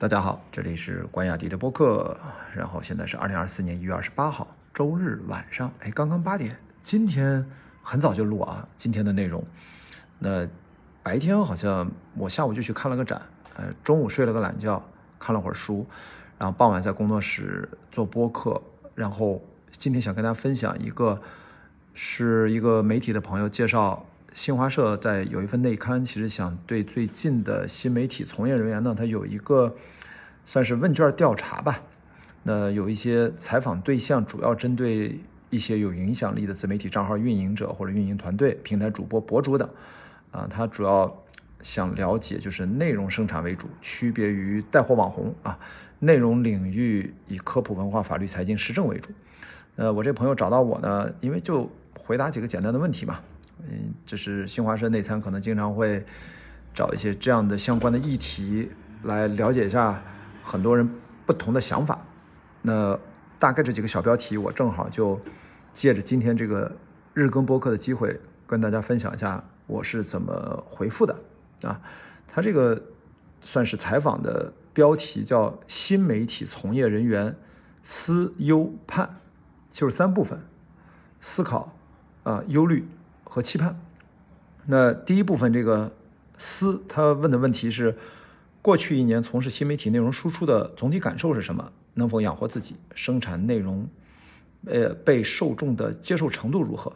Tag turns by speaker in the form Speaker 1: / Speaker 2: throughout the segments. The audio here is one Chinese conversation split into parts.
Speaker 1: 大家好，这里是关雅迪的播客，然后现在是二零二四年一月二十八号周日晚上，哎，刚刚八点，今天很早就录啊，今天的内容。那白天好像我下午就去看了个展，呃，中午睡了个懒觉，看了会儿书，然后傍晚在工作室做播客，然后今天想跟大家分享一个，是一个媒体的朋友介绍。新华社在有一份内刊，其实想对最近的新媒体从业人员呢，他有一个算是问卷调查吧。那有一些采访对象，主要针对一些有影响力的自媒体账号运营者或者运营团队、平台主播、博主等。啊，他主要想了解就是内容生产为主，区别于带货网红啊。内容领域以科普、文化、法律、财经、时政为主。呃，我这朋友找到我呢，因为就回答几个简单的问题嘛。嗯，就是新华社内参可能经常会找一些这样的相关的议题来了解一下很多人不同的想法。那大概这几个小标题，我正好就借着今天这个日更播客的机会，跟大家分享一下我是怎么回复的啊。他这个算是采访的标题叫“新媒体从业人员思忧盼”，就是三部分：思考、啊忧虑。和期盼。那第一部分，这个思他问的问题是：过去一年从事新媒体内容输出的总体感受是什么？能否养活自己？生产内容，呃，被受众的接受程度如何？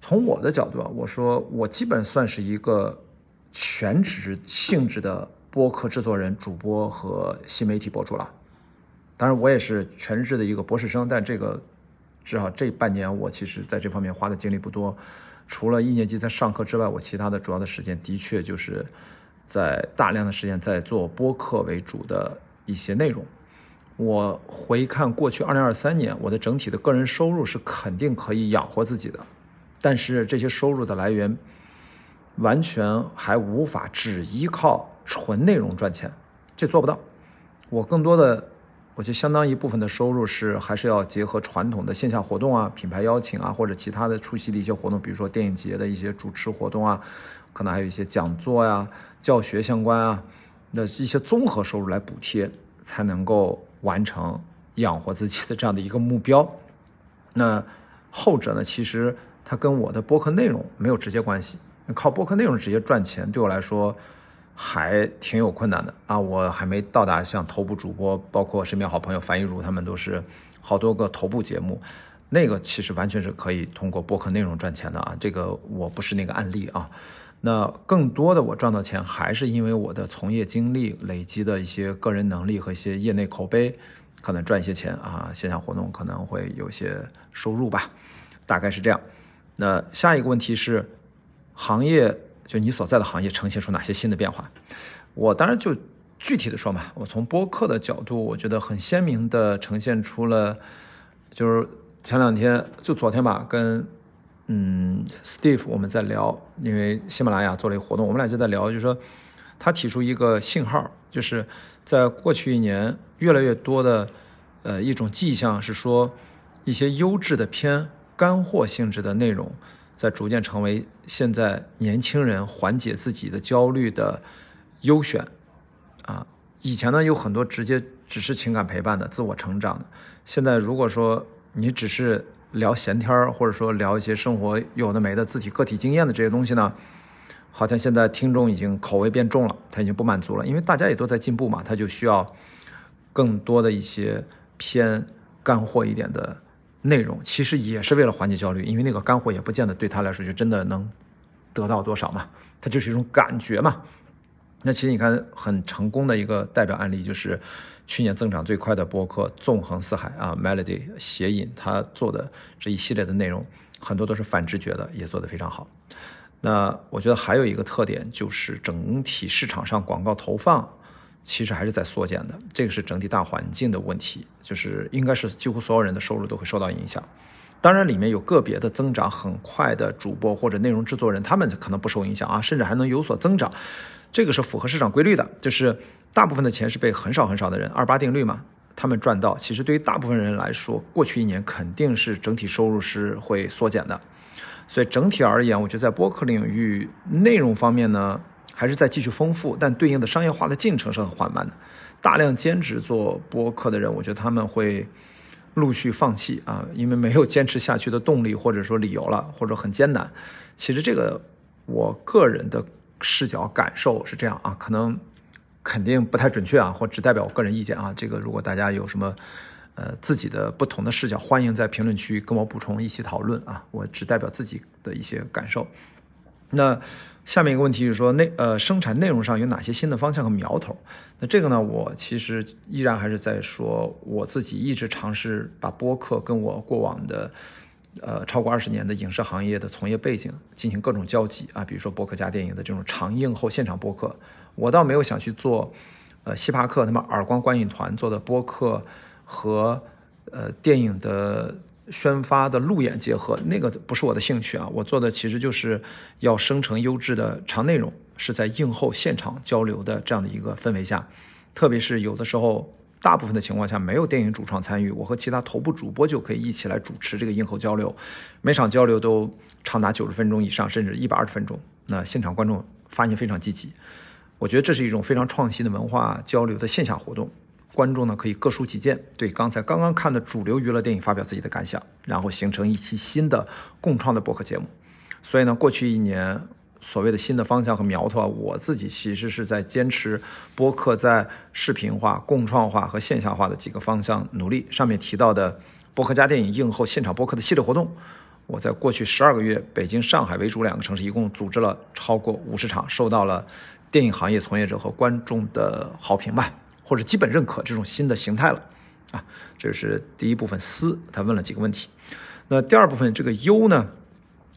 Speaker 1: 从我的角度啊，我说我基本算是一个全职性质的播客制作人、主播和新媒体博主了。当然，我也是全日制的一个博士生，但这个。至少这半年，我其实在这方面花的精力不多。除了一年级在上课之外，我其他的主要的时间的确就是在大量的时间在做播客为主的一些内容。我回看过去二零二三年，我的整体的个人收入是肯定可以养活自己的，但是这些收入的来源完全还无法只依靠纯内容赚钱，这做不到。我更多的。我觉得相当一部分的收入是还是要结合传统的线下活动啊、品牌邀请啊，或者其他的出席的一些活动，比如说电影节的一些主持活动啊，可能还有一些讲座呀、教学相关啊，那一些综合收入来补贴，才能够完成养活自己的这样的一个目标。那后者呢，其实它跟我的播客内容没有直接关系，靠播客内容直接赚钱对我来说。还挺有困难的啊！我还没到达像头部主播，包括身边好朋友樊一茹他们都是好多个头部节目，那个其实完全是可以通过播客内容赚钱的啊！这个我不是那个案例啊。那更多的我赚到钱还是因为我的从业经历累积的一些个人能力和一些业内口碑，可能赚一些钱啊。线下活动可能会有些收入吧，大概是这样。那下一个问题是行业。就你所在的行业呈现出哪些新的变化？我当然就具体的说嘛，我从播客的角度，我觉得很鲜明的呈现出了，就是前两天就昨天吧，跟嗯 Steve 我们在聊，因为喜马拉雅做了一个活动，我们俩就在聊，就是说他提出一个信号，就是在过去一年，越来越多的呃一种迹象是说，一些优质的偏干货性质的内容。在逐渐成为现在年轻人缓解自己的焦虑的优选，啊，以前呢有很多直接只是情感陪伴的、自我成长的，现在如果说你只是聊闲天儿，或者说聊一些生活有的没的、自体个体经验的这些东西呢，好像现在听众已经口味变重了，他已经不满足了，因为大家也都在进步嘛，他就需要更多的一些偏干货一点的。内容其实也是为了缓解焦虑，因为那个干货也不见得对他来说就真的能得到多少嘛，它就是一种感觉嘛。那其实你看很成功的一个代表案例就是去年增长最快的博客《纵横四海》啊，Melody 谐音，他做的这一系列的内容很多都是反直觉的，也做得非常好。那我觉得还有一个特点就是整体市场上广告投放。其实还是在缩减的，这个是整体大环境的问题，就是应该是几乎所有人的收入都会受到影响。当然，里面有个别的增长很快的主播或者内容制作人，他们可能不受影响啊，甚至还能有所增长。这个是符合市场规律的，就是大部分的钱是被很少很少的人二八定律嘛，他们赚到。其实对于大部分人来说，过去一年肯定是整体收入是会缩减的。所以整体而言，我觉得在播客领域内容方面呢。还是在继续丰富，但对应的商业化的进程是很缓慢的。大量兼职做播客的人，我觉得他们会陆续放弃啊，因为没有坚持下去的动力或者说理由了，或者很艰难。其实这个我个人的视角感受是这样啊，可能肯定不太准确啊，或只代表我个人意见啊。这个如果大家有什么呃自己的不同的视角，欢迎在评论区跟我补充，一起讨论啊。我只代表自己的一些感受。那下面一个问题就是说，内呃生产内容上有哪些新的方向和苗头？那这个呢，我其实依然还是在说，我自己一直尝试把播客跟我过往的呃超过二十年的影视行业的从业背景进行各种交集啊，比如说播客加电影的这种长映后现场播客，我倒没有想去做呃希帕克他们耳光观影团做的播客和呃电影的。宣发的路演结合，那个不是我的兴趣啊！我做的其实就是要生成优质的长内容，是在映后现场交流的这样的一个氛围下，特别是有的时候，大部分的情况下没有电影主创参与，我和其他头部主播就可以一起来主持这个映后交流，每场交流都长达九十分钟以上，甚至一百二十分钟。那现场观众发言非常积极，我觉得这是一种非常创新的文化交流的线下活动。观众呢可以各抒己见，对刚才刚刚看的主流娱乐电影发表自己的感想，然后形成一期新的共创的播客节目。所以呢，过去一年所谓的新的方向和苗头啊，我自己其实是在坚持播客在视频化、共创化和线下化的几个方向努力。上面提到的播客加电影映后现场播客的系列活动，我在过去十二个月，北京、上海为主两个城市一共组织了超过五十场，受到了电影行业从业者和观众的好评吧。或者基本认可这种新的形态了，啊，这是第一部分。思他问了几个问题，那第二部分这个优呢，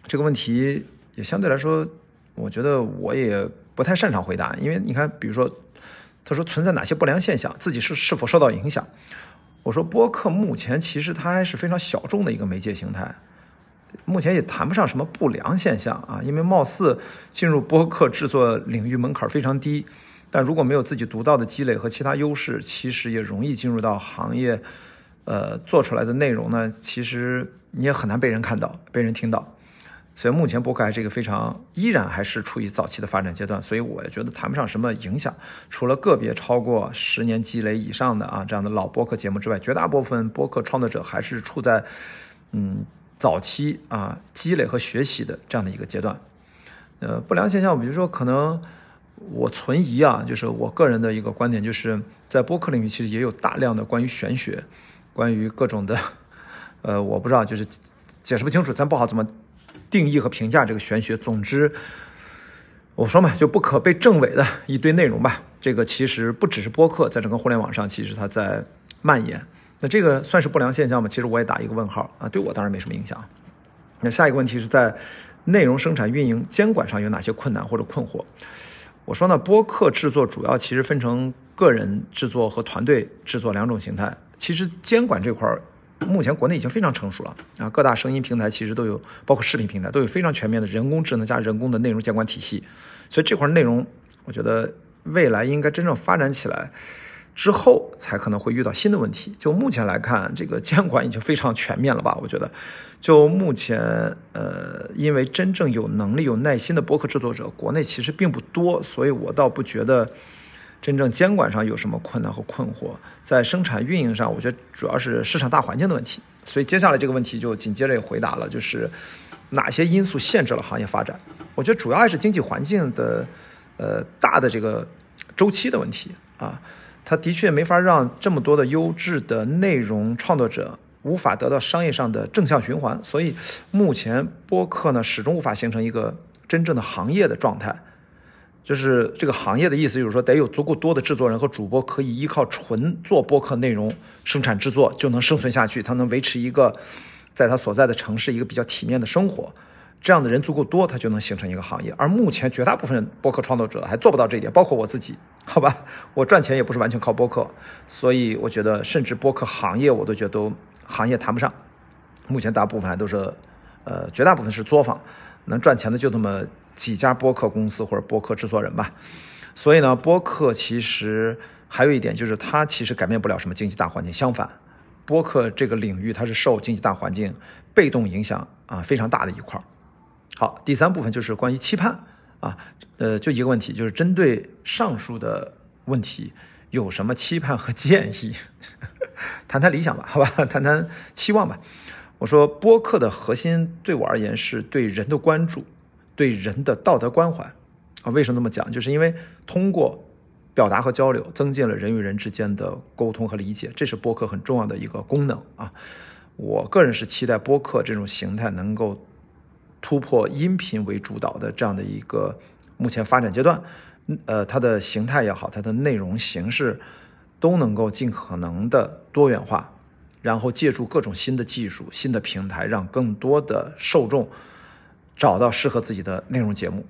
Speaker 1: 这个问题也相对来说，我觉得我也不太擅长回答，因为你看，比如说他说存在哪些不良现象，自己是是否受到影响？我说播客目前其实它还是非常小众的一个媒介形态，目前也谈不上什么不良现象啊，因为貌似进入播客制作领域门槛非常低。但如果没有自己独到的积累和其他优势，其实也容易进入到行业，呃，做出来的内容呢，其实你也很难被人看到、被人听到。所以目前博客还是一个非常依然还是处于早期的发展阶段，所以我也觉得谈不上什么影响。除了个别超过十年积累以上的啊这样的老播客节目之外，绝大部分播客创作者还是处在嗯早期啊积累和学习的这样的一个阶段。呃，不良现象，比如说可能。我存疑啊，就是我个人的一个观点，就是在播客领域，其实也有大量的关于玄学，关于各种的，呃，我不知道，就是解释不清楚，咱不好怎么定义和评价这个玄学。总之，我说嘛，就不可被证伪的一堆内容吧。这个其实不只是播客，在整个互联网上，其实它在蔓延。那这个算是不良现象吗？其实我也打一个问号啊。对我当然没什么影响。那下一个问题是在内容生产运营监管上有哪些困难或者困惑？我说呢，播客制作主要其实分成个人制作和团队制作两种形态。其实监管这块儿，目前国内已经非常成熟了啊，各大声音平台其实都有，包括视频平台都有非常全面的人工智能加人工的内容监管体系。所以这块内容，我觉得未来应该真正发展起来。之后才可能会遇到新的问题。就目前来看，这个监管已经非常全面了吧？我觉得，就目前，呃，因为真正有能力、有耐心的博客制作者，国内其实并不多，所以我倒不觉得真正监管上有什么困难和困惑。在生产运营上，我觉得主要是市场大环境的问题。所以接下来这个问题就紧接着也回答了，就是哪些因素限制了行业发展？我觉得主要还是经济环境的，呃，大的这个周期的问题啊。它的确没法让这么多的优质的内容创作者无法得到商业上的正向循环，所以目前播客呢始终无法形成一个真正的行业的状态。就是这个行业的意思，就是说得有足够多的制作人和主播可以依靠纯做播客内容生产制作就能生存下去，他能维持一个在他所在的城市一个比较体面的生活。这样的人足够多，它就能形成一个行业。而目前绝大部分播客创作者还做不到这一点，包括我自己。好吧，我赚钱也不是完全靠播客，所以我觉得，甚至播客行业我都觉得都行业谈不上。目前大部分还都是，呃，绝大部分是作坊，能赚钱的就那么几家播客公司或者播客制作人吧。所以呢，播客其实还有一点就是，它其实改变不了什么经济大环境。相反，播客这个领域它是受经济大环境被动影响啊非常大的一块儿。好，第三部分就是关于期盼啊，呃，就一个问题，就是针对上述的问题，有什么期盼和建议？谈谈理想吧，好吧，谈谈期望吧。我说播客的核心对我而言是对人的关注，对人的道德关怀啊。为什么那么讲？就是因为通过表达和交流，增进了人与人之间的沟通和理解，这是播客很重要的一个功能啊。我个人是期待播客这种形态能够突破音频为主导的这样的一个目前发展阶段，呃，它的形态也好，它的内容形式都能够尽可能的多元化。然后借助各种新的技术、新的平台，让更多的受众找到适合自己的内容节目。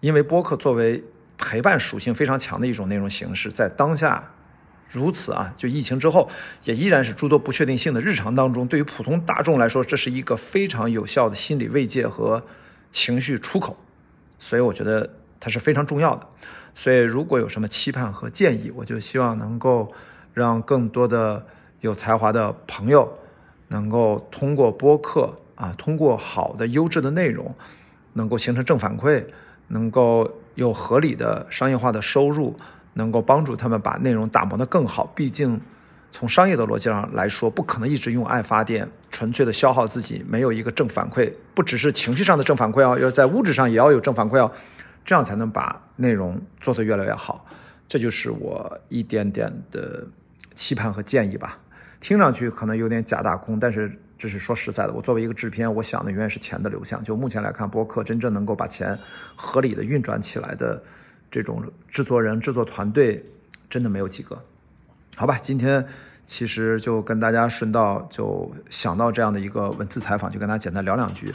Speaker 1: 因为播客作为陪伴属性非常强的一种内容形式，在当下如此啊，就疫情之后，也依然是诸多不确定性的日常当中，对于普通大众来说，这是一个非常有效的心理慰藉和情绪出口。所以我觉得它是非常重要的。所以如果有什么期盼和建议，我就希望能够让更多的。有才华的朋友，能够通过播客啊，通过好的优质的内容，能够形成正反馈，能够有合理的商业化的收入，能够帮助他们把内容打磨得更好。毕竟，从商业的逻辑上来说，不可能一直用爱发电，纯粹的消耗自己，没有一个正反馈，不只是情绪上的正反馈哦，要在物质上也要有正反馈哦，这样才能把内容做得越来越好。这就是我一点点的期盼和建议吧。听上去可能有点假大空，但是这是说实在的。我作为一个制片，我想的永远是钱的流向。就目前来看，播客真正能够把钱合理的运转起来的这种制作人、制作团队，真的没有几个。好吧，今天其实就跟大家顺道就想到这样的一个文字采访，就跟大家简单聊两句。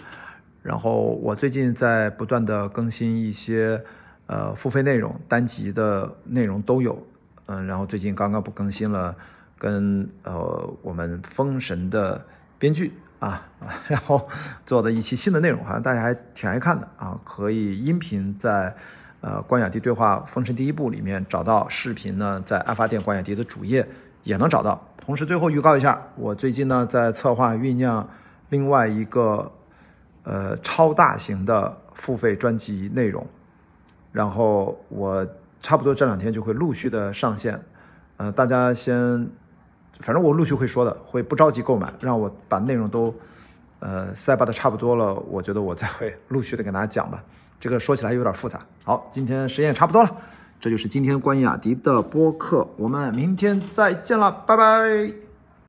Speaker 1: 然后我最近在不断的更新一些呃付费内容，单集的内容都有。嗯，然后最近刚刚不更新了。跟呃我们封神的编剧啊啊，然后做的一期新的内容，好像大家还挺爱看的啊。可以音频在呃关雅迪对话封神第一部里面找到，视频呢在爱发电关雅迪的主页也能找到。同时最后预告一下，我最近呢在策划酝酿另外一个呃超大型的付费专辑内容，然后我差不多这两天就会陆续的上线，呃大家先。反正我陆续会说的，会不着急购买，让我把内容都，呃，塞巴的差不多了，我觉得我再会陆续的给大家讲吧。这个说起来有点复杂。好，今天时间也差不多了，这就是今天关于雅迪的播客，我们明天再见了，拜拜。